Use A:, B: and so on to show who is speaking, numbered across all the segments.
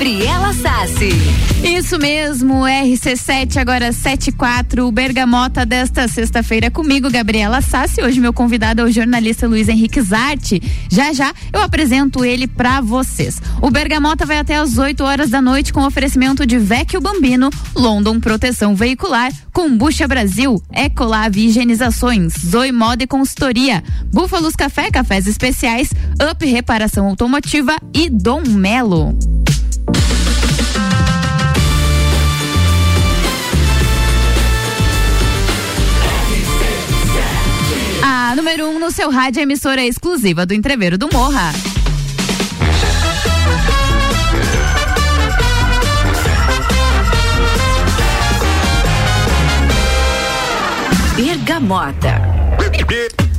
A: Gabriela Sassi.
B: Isso mesmo, RC7 agora 74, Bergamota desta sexta-feira comigo, Gabriela Sassi. Hoje meu convidado é o jornalista Luiz Henrique Zarte. Já já eu apresento ele para vocês. O Bergamota vai até às 8 horas da noite com oferecimento de Vecchio Bambino, London Proteção Veicular, Combucha Brasil, Ecolave Higienizações, Zoe Moda e Consultoria, Búfalos Café, Cafés Especiais, Up Reparação Automotiva e Dom Melo. A número 1 um no seu rádio emissora exclusiva do Entreveiro do Morra.
A: Bergamota.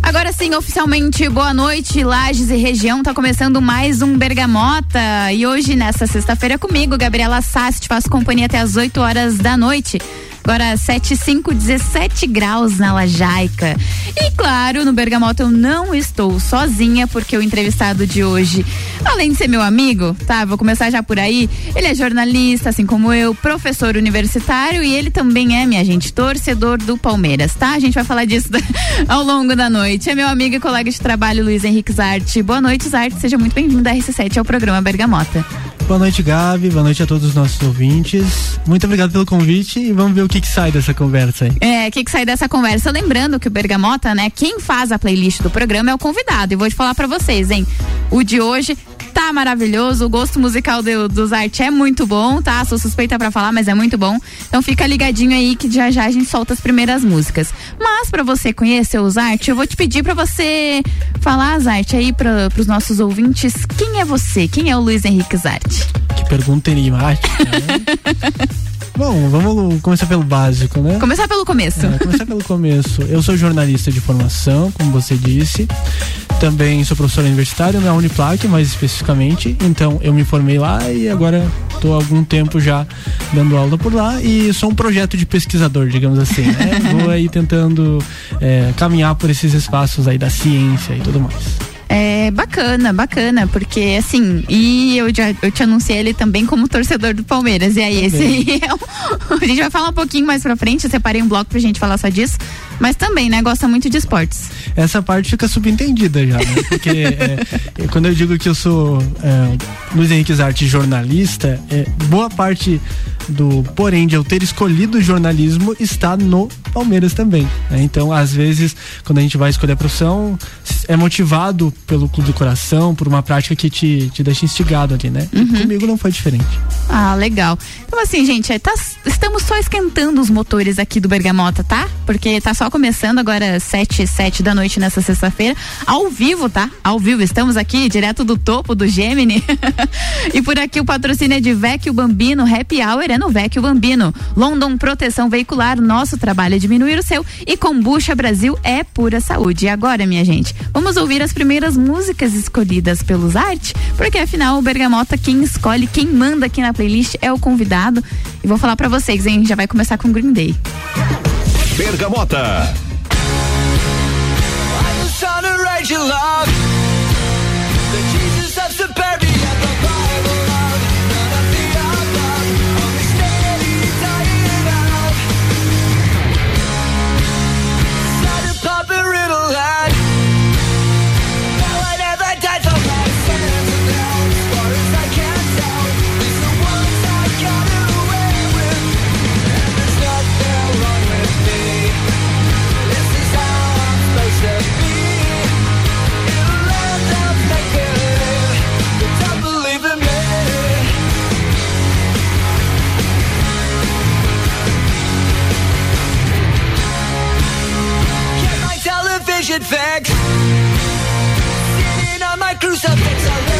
B: Agora sim, oficialmente, boa noite, Lages e região. Tá começando mais um Bergamota. E hoje, nessa sexta-feira, comigo, Gabriela Sassi, te faço companhia até as 8 horas da noite. Agora 7, 5, 17 graus na Lajaica. E claro, no Bergamota eu não estou sozinha, porque o entrevistado de hoje, além de ser meu amigo, tá? Vou começar já por aí. Ele é jornalista, assim como eu, professor universitário e ele também é, minha gente, torcedor do Palmeiras, tá? A gente vai falar disso ao longo da noite. É meu amigo e colega de trabalho, Luiz Henrique Zarte. Boa noite, Zarte. Seja muito bem-vindo da RC7 ao programa Bergamota.
C: Boa noite, Gabi. Boa noite a todos os nossos ouvintes. Muito obrigado pelo convite e vamos ver o que, que sai dessa conversa aí.
B: É, o que, que sai dessa conversa? Lembrando que o Bergamota, né? Quem faz a playlist do programa é o convidado. E vou te falar para vocês, hein? O de hoje tá maravilhoso. O gosto musical do, dos arte é muito bom, tá? Sou suspeita para falar, mas é muito bom. Então fica ligadinho aí que já já a gente solta as primeiras músicas. Mas para você conhecer os arte, eu vou te pedir para você falar as arte aí para os nossos ouvintes. Quem é você? Quem é o Luiz Henrique Zarte?
C: Que pergunta enigmática, né? Bom, vamos começar pelo básico, né?
B: Começar pelo começo.
C: É, começar pelo começo. Eu sou jornalista de formação, como você disse. Também sou professor universitário na Uniplac, mais especificamente. Então eu me formei lá e agora estou há algum tempo já dando aula por lá e sou um projeto de pesquisador, digamos assim. Né? Vou aí tentando é, caminhar por esses espaços aí da ciência e tudo mais.
B: É bacana, bacana, porque assim, e eu já eu te anunciei ele também como torcedor do Palmeiras. E aí, também. esse é um, a gente vai falar um pouquinho mais pra frente, eu separei um bloco pra gente falar só disso. Mas também, né, gosta muito de esportes.
C: Essa parte fica subentendida já, né? Porque é, quando eu digo que eu sou é, Luiz Henrique Zarte jornalista, é, boa parte do porém de eu ter escolhido o jornalismo está no Palmeiras também. Né? Então, às vezes, quando a gente vai escolher a profissão, é motivado pelo clube do coração, por uma prática que te, te deixa instigado ali, né? Uhum. comigo não foi diferente.
B: Ah, legal. Então, assim, gente, é, tá, estamos só esquentando os motores aqui do Bergamota, tá? Porque tá só começando agora sete, sete da noite nessa sexta-feira, ao vivo, tá? Ao vivo, estamos aqui direto do topo do Gemini. e por aqui o patrocínio é de Vecchio Bambino, Happy Hour é no Vecchio Bambino. London Proteção Veicular, nosso trabalho é diminuir o seu. E Combucha Brasil é pura saúde. E agora, minha gente, vamos ouvir as primeiras músicas escolhidas pelos Arte, porque afinal o Bergamota, quem escolhe, quem manda aqui na playlist é o convidado. E vou falar para vocês, hein? Já vai começar com Green Day.
D: Bergamota. crucifix.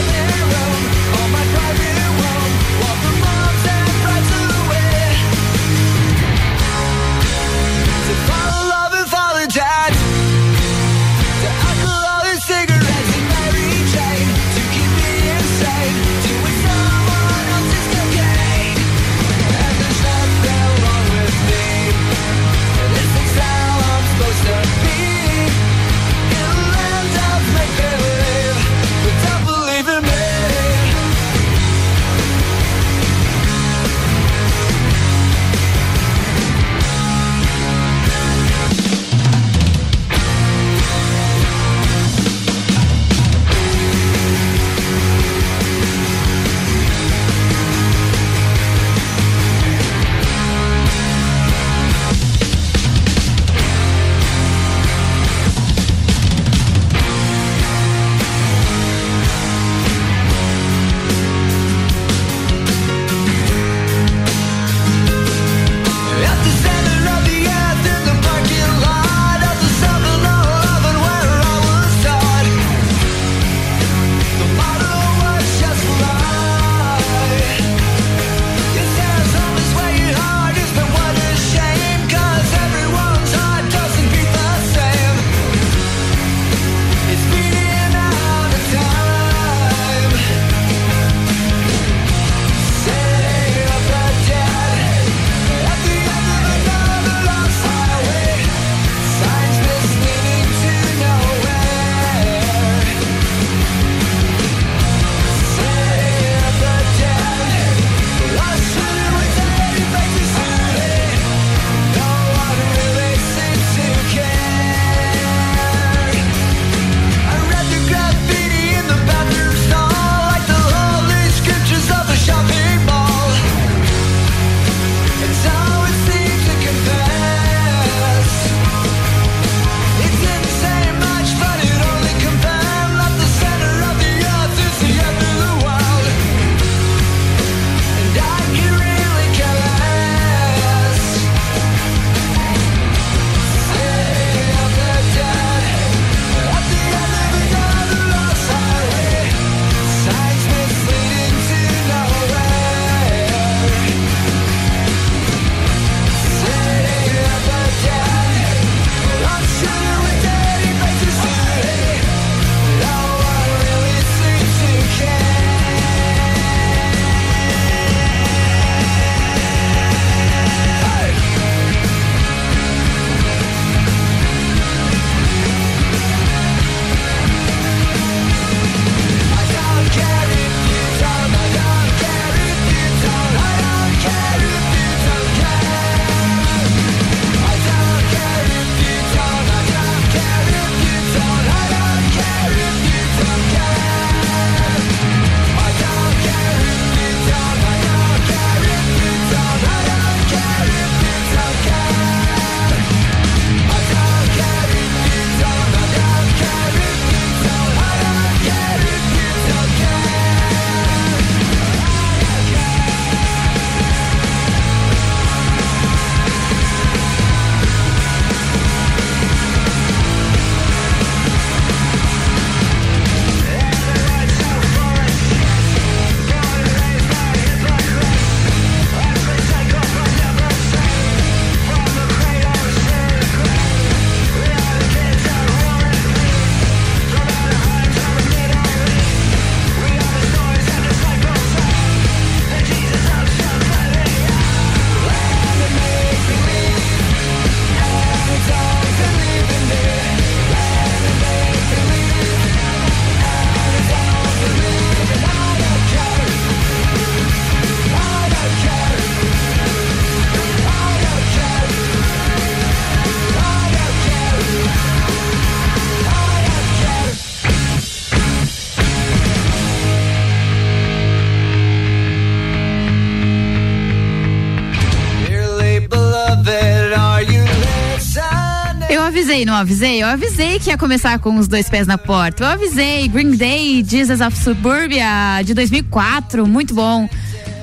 B: Avisei, não avisei? Eu avisei que ia começar com os dois pés na porta. Eu avisei. Green Day, Jesus of Suburbia, de 2004. Muito bom.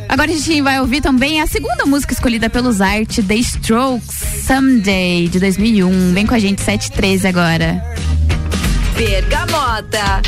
B: Agora a gente vai ouvir também a segunda música escolhida pelos Art, The Strokes, Someday, de 2001. Vem com a gente, 713 agora.
A: Bergamota.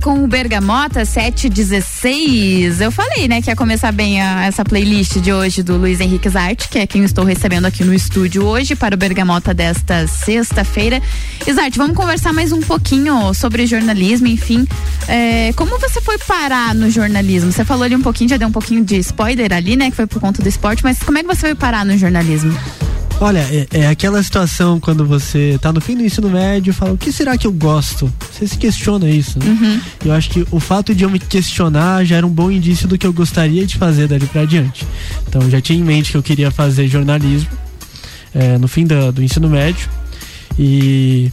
B: Com o Bergamota 716. Eu falei, né, que ia começar bem a, essa playlist de hoje do Luiz Henrique Zarte, que é quem estou recebendo aqui no estúdio hoje para o Bergamota desta sexta-feira. Zarte, vamos conversar mais um pouquinho sobre jornalismo, enfim. É, como você foi parar no jornalismo? Você falou ali um pouquinho, já deu um pouquinho de spoiler ali, né, que foi por conta do esporte, mas como é que você foi parar no jornalismo?
C: Olha, é, é, aquela situação quando você tá no fim do ensino médio e fala, o que será que eu gosto? Você se questiona isso. Né? Uhum. Eu acho que o fato de eu me questionar já era um bom indício do que eu gostaria de fazer dali para diante. Então eu já tinha em mente que eu queria fazer jornalismo é, no fim da, do ensino médio. E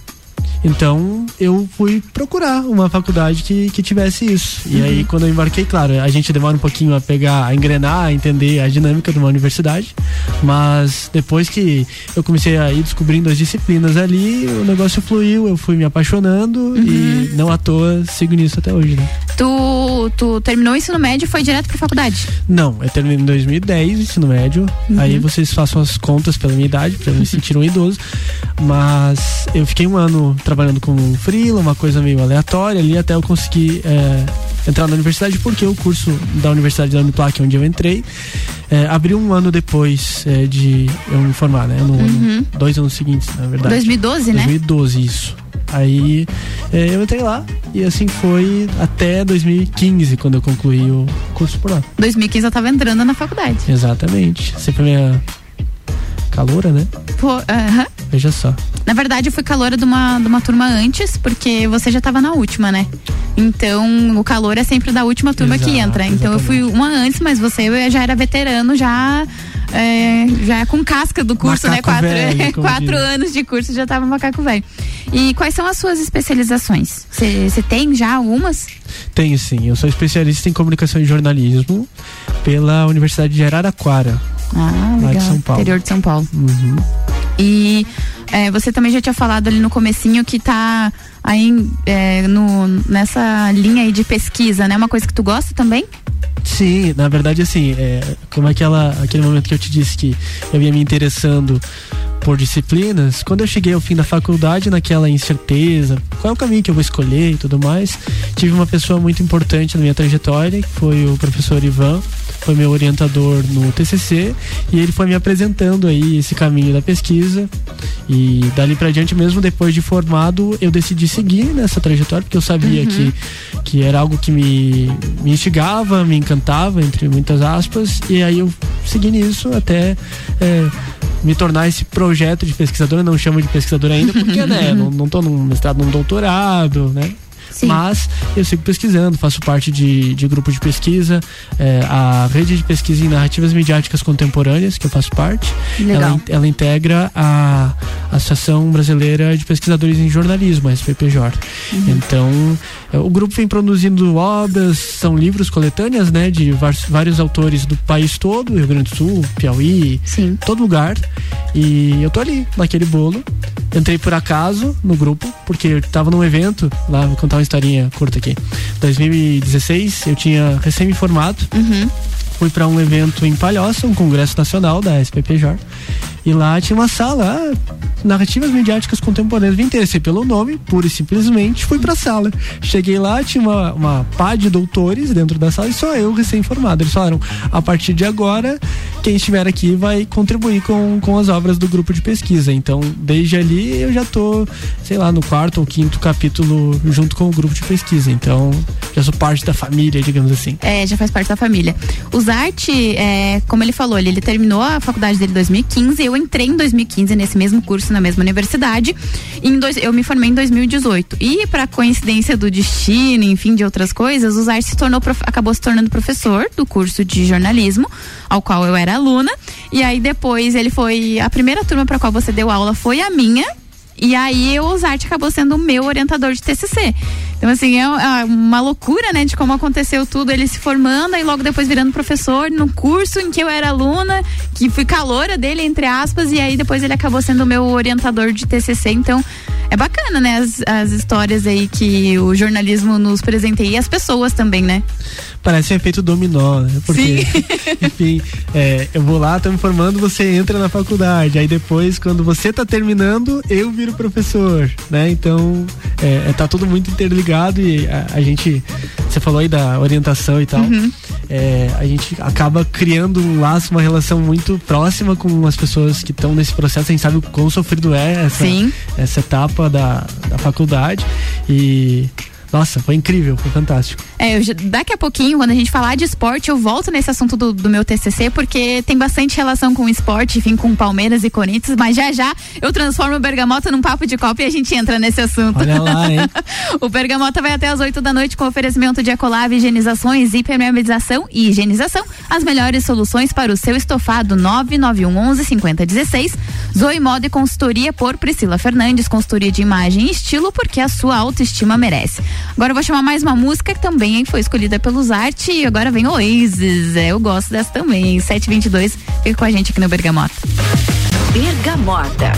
C: então eu fui procurar uma faculdade que, que tivesse isso. E uhum. aí, quando eu embarquei, claro, a gente demora um pouquinho a pegar, a engrenar, a entender a dinâmica de uma universidade. Mas depois que eu comecei a ir descobrindo as disciplinas ali, o negócio fluiu, eu fui me apaixonando uhum. e não à toa sigo nisso até hoje, né?
B: Tu, tu terminou o ensino médio e foi direto pra faculdade?
C: Não, eu terminei em 2010 o ensino médio. Uhum. Aí vocês façam as contas pela minha idade, pra me sentir um idoso. Mas eu fiquei um ano trabalhando com freela, uma coisa meio aleatória ali, até eu conseguir é, entrar na universidade, porque o curso da Universidade da Uniplac, onde eu entrei, é, abriu um ano depois é, de eu me formar, né? No uhum. dois anos seguintes, na verdade.
B: 2012,
C: né? 2012, isso. Aí é, eu entrei lá e assim foi até 2015, quando eu concluí o curso por lá.
B: 2015 eu tava entrando na faculdade.
C: Exatamente. Você foi minha caloura, né?
B: Pô, aham.
C: Veja só.
B: Na verdade, eu fui caloura de uma, de uma turma antes, porque você já estava na última, né? Então, o calor é sempre da última turma
C: Exato,
B: que entra. Então, eu fui uma antes, mas você já era veterano, já. É, já com casca do curso,
C: Macaco
B: né? Quatro,
C: velho,
B: quatro anos de curso já tava macaco velho. E quais são as suas especializações? Você tem já algumas?
C: Tenho sim. Eu sou especialista em comunicação e jornalismo pela Universidade de Araraquara.
B: Ah,
C: Lá de
B: legal.
C: São Paulo.
B: Interior de São Paulo.
C: Uhum.
B: E é, você também já tinha falado ali no comecinho que tá aí é, no, nessa linha aí de pesquisa, né? Uma coisa que tu gosta também?
C: Sim, na verdade, assim, é, como aquela, aquele momento que eu te disse que eu ia me interessando por disciplinas, quando eu cheguei ao fim da faculdade, naquela incerteza, qual é o caminho que eu vou escolher e tudo mais, tive uma pessoa muito importante na minha trajetória, que foi o professor Ivan, foi meu orientador no TCC, e ele foi me apresentando aí esse caminho da pesquisa, e dali pra diante, mesmo depois de formado, eu decidi seguir nessa trajetória, porque eu sabia que, que era algo que me, me instigava, me encantava, entre muitas aspas, e aí eu segui nisso até é, me tornar esse projeto de pesquisador. Eu não chamo de pesquisador ainda, porque né, não, não tô num mestrado, num doutorado, né?
B: Sim.
C: Mas eu sigo pesquisando, faço parte de, de grupo de pesquisa, é, a rede de pesquisa em narrativas midiáticas contemporâneas, que eu faço parte.
B: Legal.
C: Ela, ela integra a Associação Brasileira de Pesquisadores em Jornalismo, a SPPJ. Então, é, o grupo vem produzindo obras, são livros coletâneas, né, de vários, vários autores do país todo, Rio Grande do Sul, Piauí,
B: Sim.
C: todo lugar. E eu tô ali, naquele bolo. Entrei por acaso no grupo, porque eu tava num evento, lá, vou contar uma historinha curta aqui. 2016, eu tinha recém me formado,
B: Uhum.
C: fui para um evento em Palhoça, um congresso nacional da SPPJ. E lá tinha uma sala, ah, narrativas midiáticas contemporâneas. Me interessei pelo nome, pura e simplesmente fui pra sala. Cheguei lá, tinha uma, uma pá de doutores dentro da sala e só eu recém-formado. Eles falaram: a partir de agora, quem estiver aqui vai contribuir com, com as obras do grupo de pesquisa. Então, desde ali eu já tô, sei lá, no quarto ou quinto capítulo junto com o grupo de pesquisa. Então, já sou parte da família, digamos assim.
B: É, já faz parte da família. O Zarte, é, como ele falou, ele, ele terminou a faculdade dele em 2015. Eu entrei em 2015 nesse mesmo curso, na mesma universidade. Em dois, eu me formei em 2018. E, para coincidência do destino, enfim, de outras coisas, o Zarte se tornou, acabou se tornando professor do curso de jornalismo, ao qual eu era aluna. E aí, depois, ele foi. A primeira turma para qual você deu aula foi a minha. E aí o Zarte acabou sendo o meu orientador de TCC. Então, assim, é é uma loucura, né, de como aconteceu tudo. Ele se formando e logo depois virando professor no curso em que eu era aluna, que fui caloura dele, entre aspas, e aí depois ele acabou sendo o meu orientador de TCC. Então, é bacana, né, as, as histórias aí que o jornalismo nos presenteia e as pessoas também, né?
C: Parece um efeito dominó, né? Porque, enfim, é, eu vou lá, tô me formando, você entra na faculdade. Aí depois, quando você tá terminando, eu viro professor, né? Então, é, é, tá tudo muito interligado e a, a gente, você falou aí da orientação e tal, é, a gente acaba criando um laço, uma relação muito próxima com as pessoas que estão nesse processo. A gente sabe o quão sofrido é essa,
B: Sim.
C: essa etapa da, da faculdade e. Nossa, foi incrível, foi fantástico.
B: É, já- daqui a pouquinho, quando a gente falar de esporte, eu volto nesse assunto do, do meu TCC, porque tem bastante relação com esporte, enfim, com Palmeiras e Corinthians, mas já já eu transformo o Bergamota num papo de copa e a gente entra nesse assunto.
C: Olha lá, hein?
B: o Bergamota vai até as 8 da noite com oferecimento de Ecolave, higienizações, impermeabilização e higienização. As melhores soluções para o seu estofado 991 11 5016. Zoe Moda e consultoria por Priscila Fernandes, consultoria de imagem e estilo, porque a sua autoestima merece. Agora eu vou chamar mais uma música que também foi escolhida pelos Arte e agora vem Oasis. É, eu gosto dessa também. 722. Fica com a gente aqui no Bergamota.
A: Bergamota.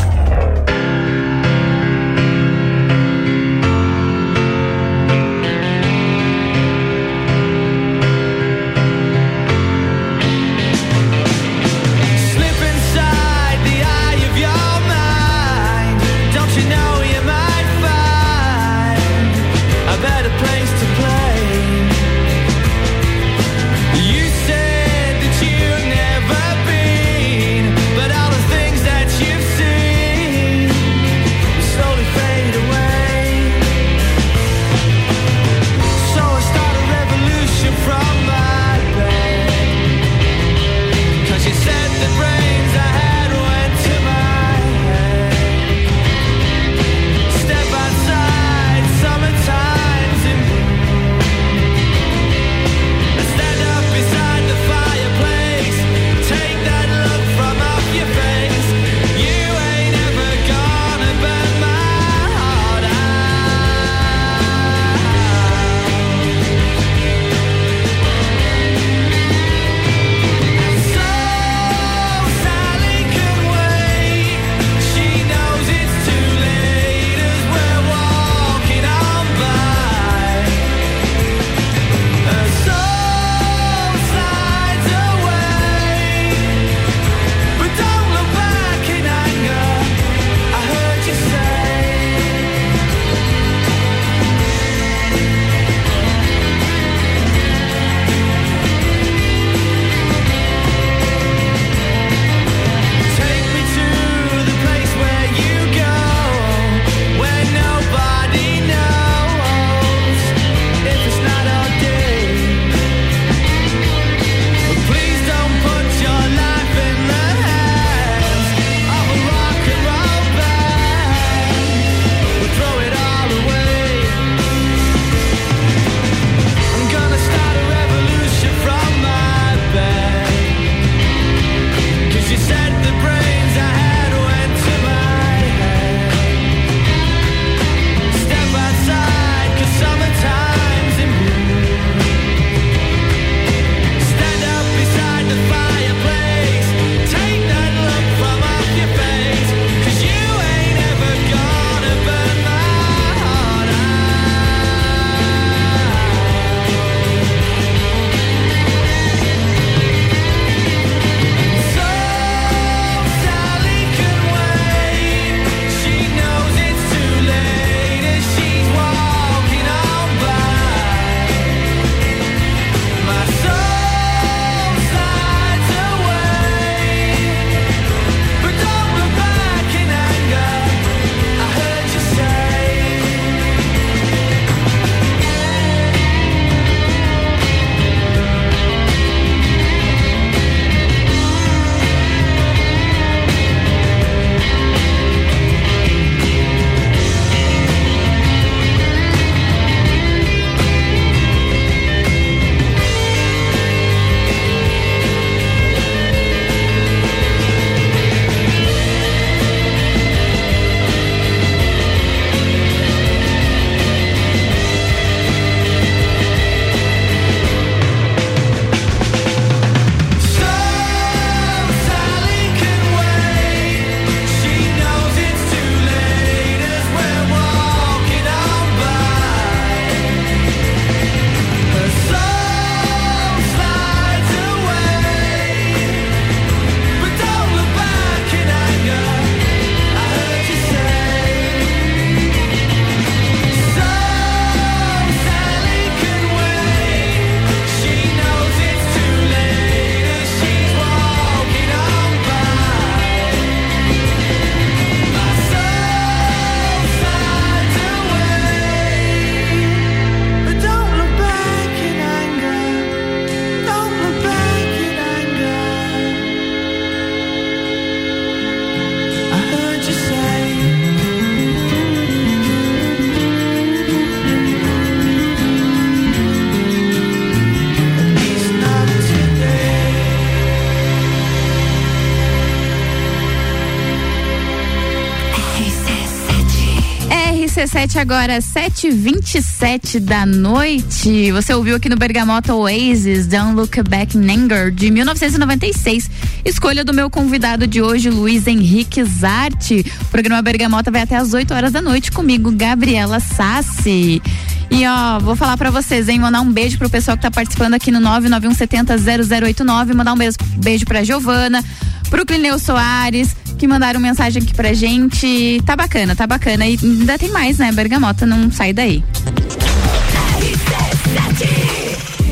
B: RC7 agora, 7h27 da noite. Você ouviu aqui no Bergamota Oasis, Don't Look Back in Anger, de 1996. Escolha do meu convidado de hoje, Luiz Henrique Zarte. O programa Bergamota vai até às 8 horas da noite comigo, Gabriela Sassi. E ó, vou falar para vocês, hein? Mandar um beijo pro pessoal que tá participando aqui no 991700089. Mandar um beijo, beijo pra Giovana, pro Clineu Soares, que mandaram mensagem aqui pra gente. Tá bacana, tá bacana. E ainda tem mais, né? Bergamota não sai daí.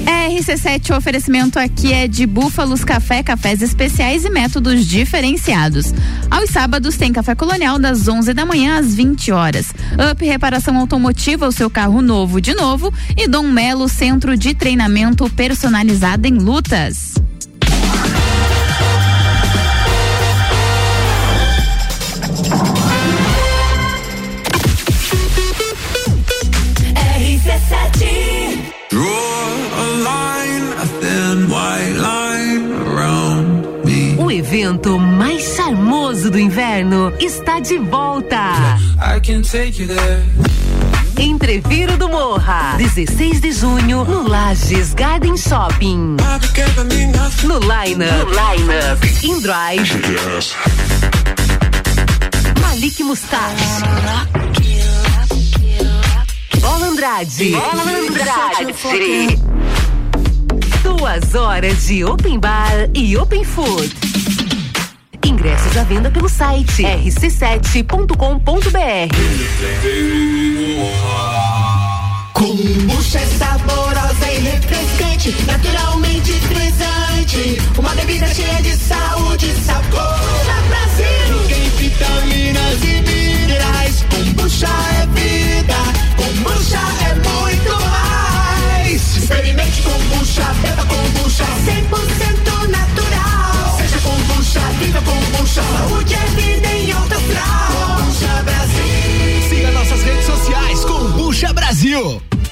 B: RC7, o oferecimento aqui é de Búfalos Café, cafés especiais e métodos diferenciados. Aos sábados tem café colonial das 11 da manhã às 20 horas. Up Reparação Automotiva, o seu carro novo de novo. E Dom Melo, centro de treinamento personalizado em lutas.
A: Está de volta.
E: I can take you there.
A: Entreviro do Morra, 16 de junho, no Lages Garden Shopping. No lineup, lineup, In Drive, Malik Mustache, Bola Andrade, Bola Andrade. Duas horas de open bar e open food. Ingressos à venda pelo site rc7.com.br.
F: Kombucha é saborosa e refrescante, naturalmente frisante. Uma bebida cheia de saúde e sabor. Kombucha Brasil! Tem vitaminas e minerais. Kombucha é vida. Kombucha é muito mais. Experimente kombucha, beba kombucha. 100% Saúde é vida em alto astral. Kombucha Brasil.
G: Siga nossas redes sociais Combucha Brasil.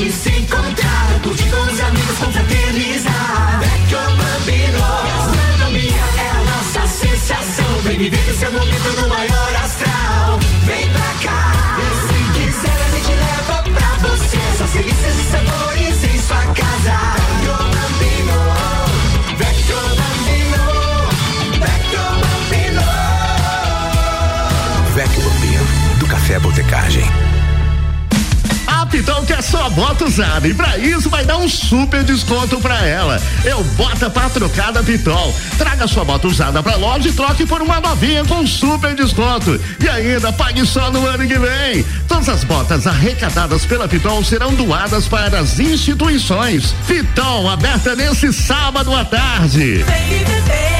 F: Gente se encontrar, curtir com os amigos, confraternizar. Vecchio Bambino, gastronomia é a nossa sensação. Vem viver o seu momento no maior astral. Vem pra cá, e se quiser a gente leva pra você. Só delícias e sabores em sua casa. Vecchio Bambino, Vecchio Bambino, Vecchio Bambino.
H: Vecchio Bambino, do Café Botecagem.
I: A Pitol quer só bota usada e pra isso vai dar um super desconto pra ela. Eu bota pra trocar da Pitol. Traga sua bota usada pra loja e troque por uma novinha com super desconto. E ainda pague só no ano que vem. Todas as botas arrecadadas pela Pitol serão doadas para as instituições. Pitol aberta nesse sábado à tarde.
J: Olá,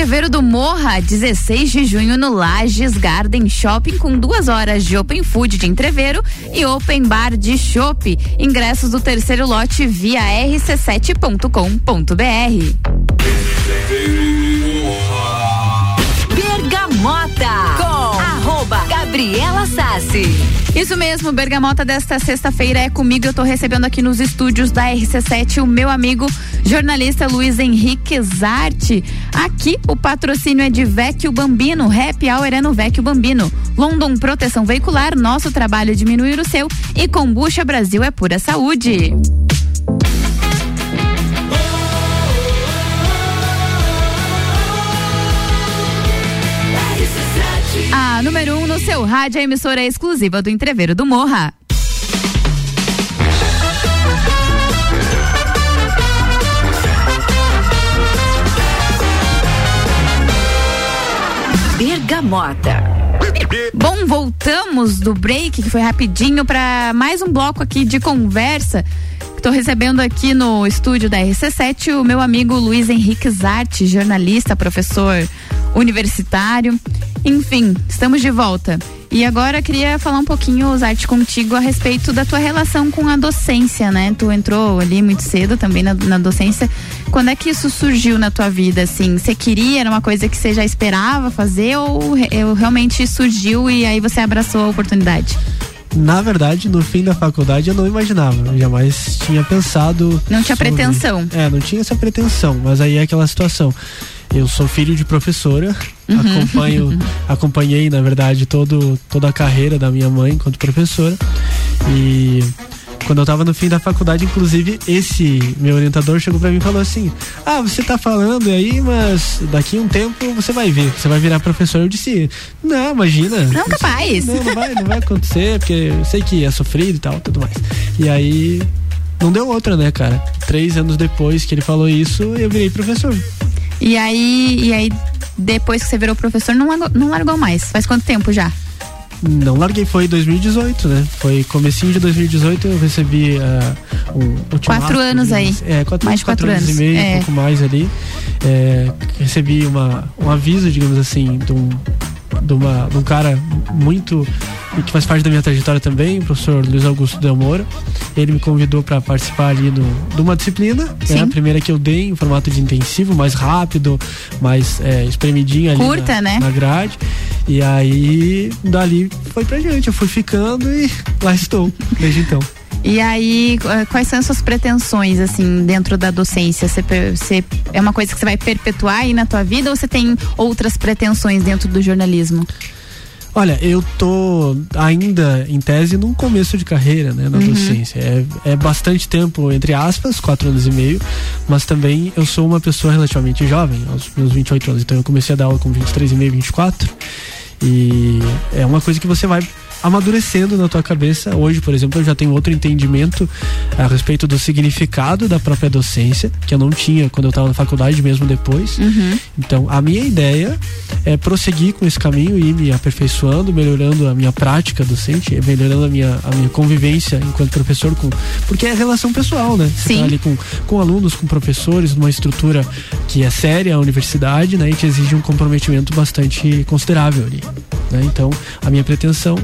B: Entreveiro do Morra, 16 de junho no Lages Garden Shopping com duas horas de Open Food de entreveiro e Open Bar de Chopp. Ingressos do terceiro lote via rc7.com.br.
A: Gabriela Sassi.
B: Isso mesmo, Bergamota desta sexta-feira é comigo. Eu tô recebendo aqui nos estúdios da RC7 o meu amigo jornalista Luiz Henrique Zarte. Aqui o patrocínio é de Vecchio Bambino, Happy Hour é no Vecchio Bambino. London Proteção Veicular, nosso trabalho é diminuir o seu. E Combucha Brasil é pura saúde. No seu rádio, a emissora exclusiva do Entreveiro do Morra.
A: Bergamota.
B: Bom, voltamos do break, que foi rapidinho, para mais um bloco aqui de conversa. Estou recebendo aqui no estúdio da RC7 o meu amigo Luiz Henrique Zarte, jornalista, professor universitário. Enfim, estamos de volta. E agora queria falar um pouquinho, Zarte, contigo a respeito da tua relação com a docência, né? Tu entrou ali muito cedo também na, na docência. Quando é que isso surgiu na tua vida, assim? Você queria, era uma coisa que você já esperava fazer ou, ou realmente surgiu e aí você abraçou a oportunidade?
C: Na verdade, no fim da faculdade eu não imaginava, eu jamais tinha pensado.
B: Não tinha
C: sobre-
B: pretensão.
C: É, não tinha essa pretensão, mas aí é aquela situação. Eu sou filho de professora,
B: Uhum.
C: acompanho, acompanhei, na verdade, todo, toda a carreira da minha mãe enquanto professora. E quando eu tava no fim da faculdade, inclusive, esse meu orientador chegou pra mim e falou assim: Ah, você tá falando aí, mas daqui a um tempo você vai ver, você vai virar professor. Eu disse: Não, imagina.
B: Não, capaz.
C: Não, não vai, não vai acontecer, porque eu sei que é sofrido e tal, tudo mais. E aí. Não deu outra, né, cara? Três anos depois que ele falou isso, eu virei professor.
B: E aí, e aí depois que você virou professor, não largou, não largou mais. Faz quanto tempo já?
C: Não larguei, foi 2018, né? Foi comecinho de 2018 eu recebi uh, um ultimato,
B: Quatro anos
C: digamos.
B: aí.
C: É, quatro,
B: Mais
C: quatro,
B: quatro
C: anos,
B: anos.
C: e meio,
B: É.
C: um pouco mais ali. É, recebi uma, um aviso, digamos assim, de um, de, uma, de um cara muito que faz parte da minha trajetória também, o professor Luiz Augusto Del Moura. Ele me convidou para participar ali do, de uma disciplina, né? A primeira que eu dei em formato de intensivo, mais rápido, mais é, espremidinho ali
B: Curta,
C: na,
B: né?
C: na grade. E aí, dali foi pra gente, eu fui ficando e lá estou, desde então.
B: E aí, eh, quais são as suas pretensões, assim, dentro da docência? Você, você- é uma coisa que você vai perpetuar aí na tua vida ou você tem outras pretensões dentro do jornalismo?
C: Olha, eu tô ainda em tese num começo de carreira, né, na
B: Uhum.
C: docência. É, é bastante tempo, entre aspas, quatro anos e meio, mas também eu sou uma pessoa relativamente jovem, aos meus 28 anos. Então eu comecei a dar aula com 23 e meio, 24. E é uma coisa que você vai amadurecendo na tua cabeça. Hoje, por exemplo, eu já tenho outro entendimento a respeito do significado da própria docência, que eu não tinha quando eu estava na faculdade, mesmo depois. Então, a minha ideia é prosseguir com esse caminho e ir me aperfeiçoando, melhorando a minha prática docente, melhorando a minha, a minha convivência enquanto professor, com, porque é relação pessoal, né? Você
B: Sim.
C: tá ali com, com alunos, com professores, numa estrutura que é séria, a universidade, né? E que exige um comprometimento bastante considerável ali. Né? Então, a minha pretensão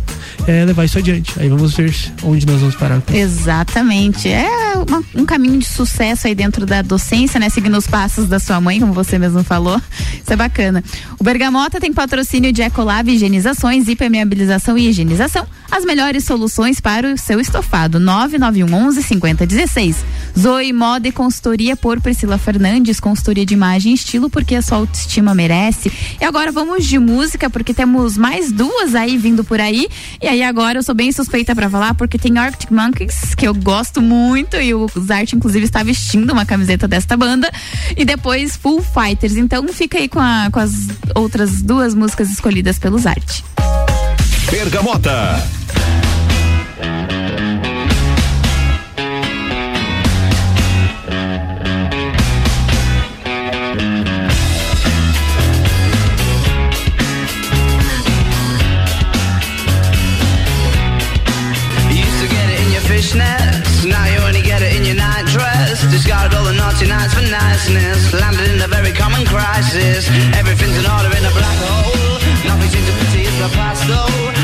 C: é levar isso adiante. Aí vamos ver onde nós vamos parar.
B: Exatamente. É uma- um caminho de sucesso aí dentro da docência, né? Seguindo os passos da sua mãe, como você mesmo falou. Isso é bacana. O Bergamota tem patrocínio de Ecolab Higienizações, Hipermeabilização e Higienização. As melhores soluções para o seu estofado. 991 11 5016. Zoe Moda e Consultoria por Priscila Fernandes. Consultoria de imagem e estilo, porque a sua autoestima merece. E agora vamos de música, porque temos mais duas aí vindo por aí. E aí agora eu sou bem suspeita pra falar, porque tem Arctic Monkeys, que eu gosto muito, e o Zart, inclusive, está vestindo uma camiseta desta banda. E depois Full Fighters. Então fica aí com, a- com as outras duas músicas escolhidas pelo Zart.
K: Bergamota.
L: Now you only get it in your nightdress Discarded all the naughty nights for niceness Landed in a very common crisis. Everything's in order in a black hole. Nothing seems to pity the past though.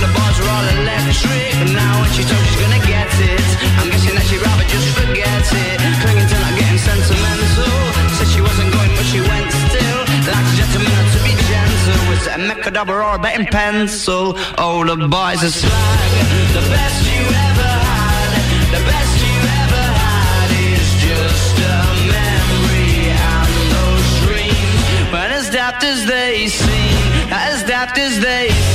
L: The bars were all electric? Now when she told she's gonna get it, I'm guessing that she'd rather just forget it. Clinging to not getting sentimental. Said she wasn't going, but she went still. Like a gentleman to be gentle. Was it a mechadabra or a betting pencil? Oh, the boys are slag. The best you ever had. The best you ever had is just a memory and those dreams. But as daft as they seem, as daft as they seem,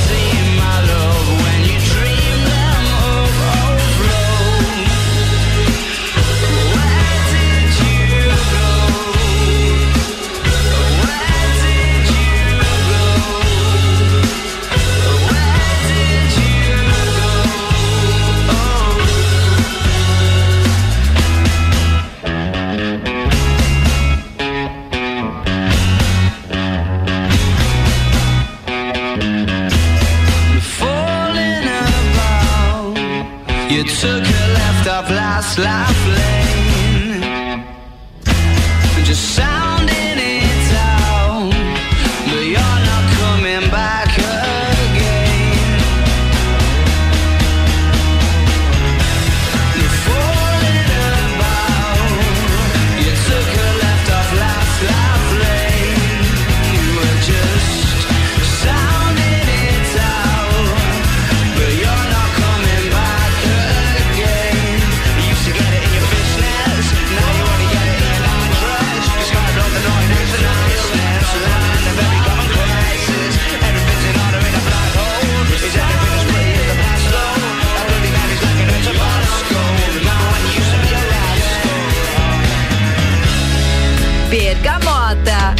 L: last laugh left. Bergamota.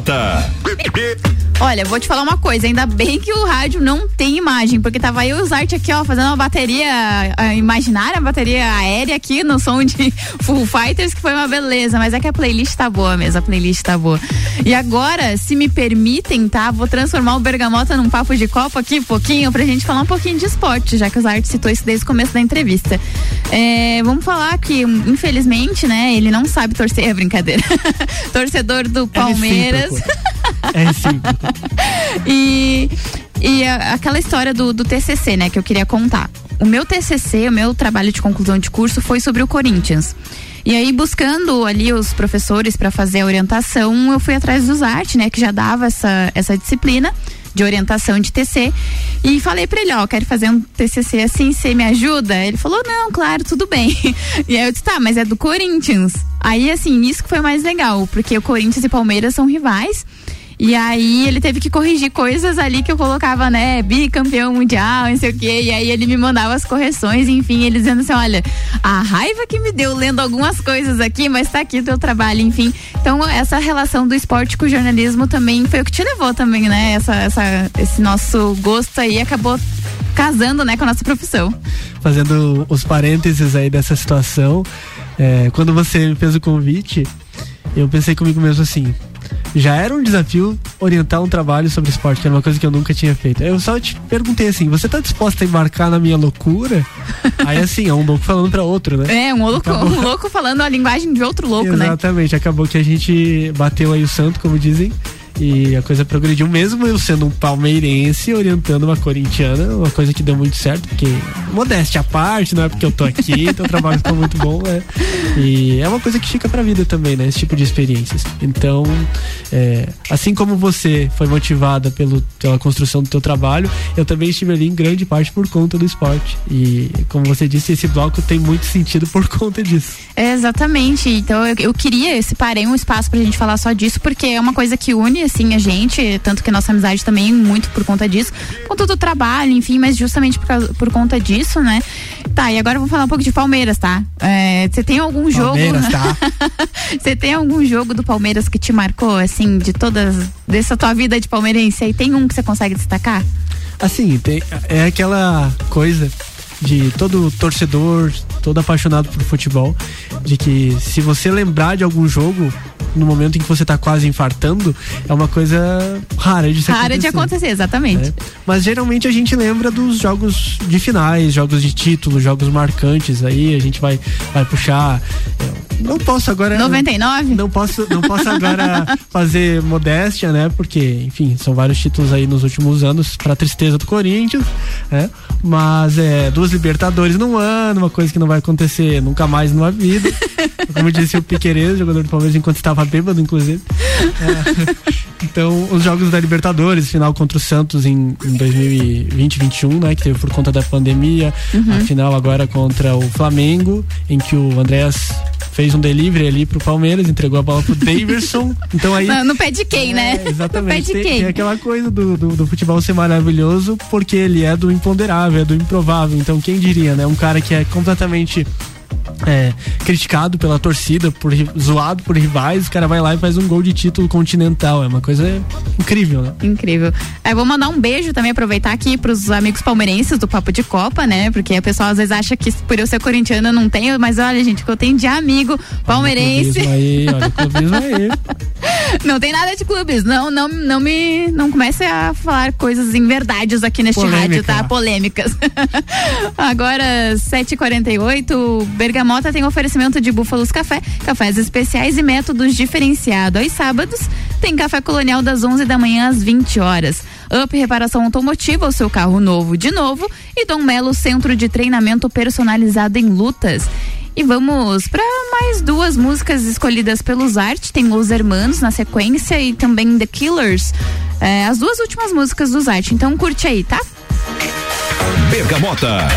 K: Bergamota.
B: Olha, vou te falar uma coisa, ainda bem que o rádio não tem imagem, porque tava eu e o Zart aqui, ó, fazendo uma bateria a, imaginária, uma bateria aérea aqui no som de Full Fighters, que foi uma beleza, mas é que a playlist tá boa mesmo, a playlist tá boa. E agora, se me permitem, tá, vou transformar o Bergamota num papo de copo aqui, um pouquinho, pra gente falar um pouquinho de esporte, já que o Zart citou isso desde o começo da entrevista. É, vamos falar que, infelizmente, né, ele não sabe torcer, é brincadeira. Torcedor do Palmeiras.
C: É sim.
B: e e a, aquela história do, do TCC, né, que eu queria contar. O meu TCC, o meu trabalho de conclusão de curso foi sobre o Corinthians. E aí, buscando ali os professores para fazer a orientação, eu fui atrás dos arte, né, que já dava essa, essa disciplina de orientação de TC e falei para ele, ó, quero fazer um TCC assim, você me ajuda? Ele falou, não, claro, tudo bem. E aí eu disse, tá, mas é do Corinthians. Aí, assim, isso que foi mais legal, porque o Corinthians e Palmeiras são rivais e aí ele teve que corrigir coisas ali que eu colocava, né, bicampeão mundial, não sei o quê. E aí ele me mandava as correções, enfim, ele dizendo assim: olha, a raiva que me deu lendo algumas coisas aqui, mas tá aqui o teu trabalho, enfim. Então, essa relação do esporte com o jornalismo também foi o que te levou também, né? Essa, essa, esse nosso gosto aí acabou casando, né, com a nossa profissão.
C: Fazendo os parênteses aí dessa situação, é, quando você me fez o convite, eu pensei comigo mesmo assim, já era um desafio orientar um trabalho sobre esporte, que era uma coisa que eu nunca tinha feito. Eu só te perguntei assim: você tá disposta a embarcar na minha loucura? Aí assim, é um louco falando para outro, né?
B: É, um louco, acabou... um louco falando a linguagem de outro louco,
C: Exatamente. né? Exatamente, acabou que a gente bateu aí o santo, como dizem. E a coisa progrediu, mesmo eu sendo um palmeirense orientando uma corintiana, uma coisa que deu muito certo, porque modéstia à parte, não é porque eu tô aqui, então o trabalho ficou muito bom, né? E é uma coisa que fica pra vida também, né? Esse tipo de experiências. Então, é, assim como você foi motivada pelo, pela construção do teu trabalho, eu também estive ali em grande parte por conta do esporte. E como você disse, esse bloco tem muito sentido por conta disso.
B: É, exatamente. Então eu, eu queria, separei um espaço pra gente falar só disso, porque é uma coisa que une assim, a gente, tanto que nossa amizade também muito por conta disso, por conta do trabalho, enfim, mas justamente por, causa, por conta disso, né? Tá, e agora vamos falar um pouco de Palmeiras, tá? Você é, tem algum
C: Palmeiras,
B: jogo.
C: tá?
B: Você tem algum jogo do Palmeiras que te marcou, assim, de todas, dessa tua vida de palmeirense? E tem um que você consegue destacar?
C: Assim, tem, é aquela coisa de todo torcedor, todo apaixonado por futebol, de que se você lembrar de algum jogo no momento em que você está quase infartando, é uma coisa rara de se
B: Rara
C: acontecer.
B: de acontecer, exatamente. É.
C: Mas geralmente a gente lembra dos jogos de finais, jogos de título, jogos marcantes aí, a gente vai, vai puxar. É, não posso agora.
B: 99?
C: Não posso, não posso agora fazer modéstia, né? Porque, enfim, são vários títulos aí nos últimos anos, para tristeza do Corinthians, né? Mas é duas Libertadores num ano, uma coisa que não vai acontecer nunca mais numa vida. Como disse o Piqueires, jogador do Palmeiras, enquanto estava bêbado, inclusive. É, então, os jogos da Libertadores, final contra o Santos em, em 2020, 2021, né? Que teve por conta da pandemia. Uhum. A final agora contra o Flamengo, em que o Andréas fez um delivery ali pro Palmeiras, entregou a bola pro Davidson. Então aí.
B: No, no pé de quem,
C: é,
B: né?
C: Exatamente.
B: No pé de
C: tem,
B: quem?
C: tem aquela coisa do, do, do, futebol ser maravilhoso porque ele é do imponderável, é do improvável. Então quem diria, né? Um cara que é completamente é, criticado pela torcida, por, zoado por rivais, o cara vai lá e faz um gol de título continental. É uma coisa incrível, né?
B: Incrível. É, vou mandar um beijo também, aproveitar aqui pros amigos palmeirenses do Papo de Copa, né? Porque a pessoa às vezes acha que por eu ser corintiana não tenho, mas olha, gente, que eu tenho de amigo palmeirense.
C: Olha aí, olha clubismo aí.
B: não tem nada de clubes. Não, não, não me. Não comece a falar coisas em verdades aqui neste
C: Polêmica.
B: rádio, tá? Polêmicas. Agora, 7h48, Bergamota tem oferecimento de Búfalos Café, cafés especiais e métodos diferenciados. Aos sábados, tem café colonial das 11 da manhã às 20 horas. Up Reparação Automotiva, o seu carro novo de novo. E Dom Melo, centro de treinamento personalizado em lutas. E vamos para mais duas músicas escolhidas pelos Art. Tem Os Hermanos na sequência e também The Killers. É, as duas últimas músicas dos Art. Então curte aí, tá?
K: Bergamota.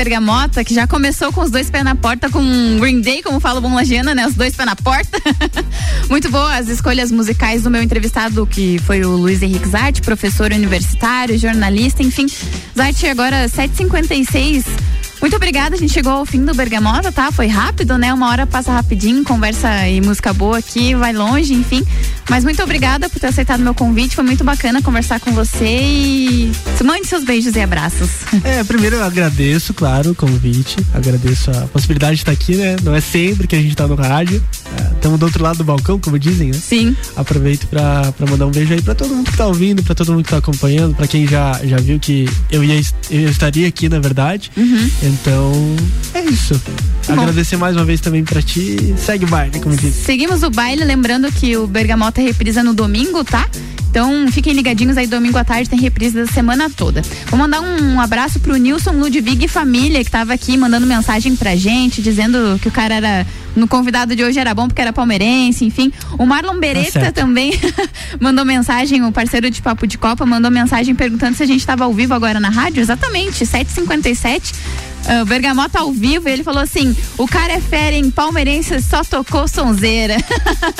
A: Bergamota,
B: que já começou com os dois pés na porta, com Green Day, como fala o Bom Lagiana, né? Os dois pés na porta. Muito boa as escolhas musicais do meu entrevistado, que foi o Luiz Henrique Zarte, professor universitário, jornalista, enfim. Zarte, agora 7h56. Muito obrigada, a gente chegou ao fim do Bergamota, tá? Foi rápido, né? Uma hora passa rapidinho, conversa e música boa aqui, vai longe, enfim. Mas muito obrigada por ter aceitado meu convite, foi muito bacana conversar com você e mande seus beijos e abraços.
C: É, primeiro eu agradeço, claro, o convite. Agradeço a possibilidade de estar aqui, né? Não é sempre que a gente tá no rádio. Estamos do outro lado do balcão, como dizem, né?
B: Sim.
C: Aproveito pra mandar um beijo aí pra todo mundo que tá ouvindo, pra todo mundo que tá acompanhando, pra quem já, já viu que eu, ia, eu estaria aqui, na verdade. Então, é isso.
B: Bom.
C: Agradecer mais uma vez também pra ti. Segue o baile, como diz.
B: Seguimos o baile, lembrando que o Bergamota reprisa no domingo, tá? Então fiquem ligadinhos aí, domingo à tarde tem reprise da semana toda. Vou mandar um abraço pro Nilson Ludwig e família, que tava aqui mandando mensagem pra gente, dizendo que o cara era. No convidado de hoje era bom porque era palmeirense, enfim. O Marlon Beretta
C: certo.
B: também mandou mensagem, o parceiro de Papo de Copa mandou mensagem perguntando se a gente tava ao vivo agora na rádio. Exatamente, 7h57. O Bergamota ao vivo, e ele falou assim: o cara é fera em palmeirense, só tocou sonzeira.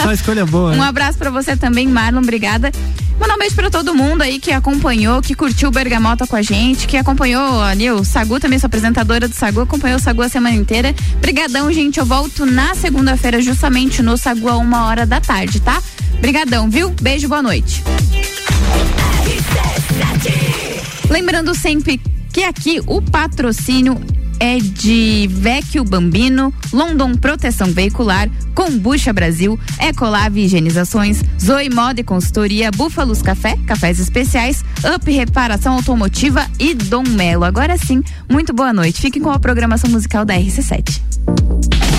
C: Só escolha boa.
B: Um
C: né?
B: abraço pra você também, Marlon. Obrigada. Mandar um beijo pra todo mundo aí que acompanhou, que curtiu o Bergamota com a gente, que acompanhou ali o Sagu, também sou apresentadora do Sagu, acompanhou o Sagu a semana inteira. Brigadão, gente. Eu volto na segunda-feira, justamente no Sagu, a uma hora da tarde, tá? Brigadão, viu? Beijo, boa noite. Lembrando sempre que aqui o patrocínio é de Vecchio Bambino, London Proteção Veicular, Combucha Brasil, Ecolave Higienizações, Zoe Moda e Consultoria, Búfalos Café, Cafés Especiais, Up Reparação Automotiva e Dom Melo. Agora sim, muito boa noite. Fiquem com a programação musical da RC7.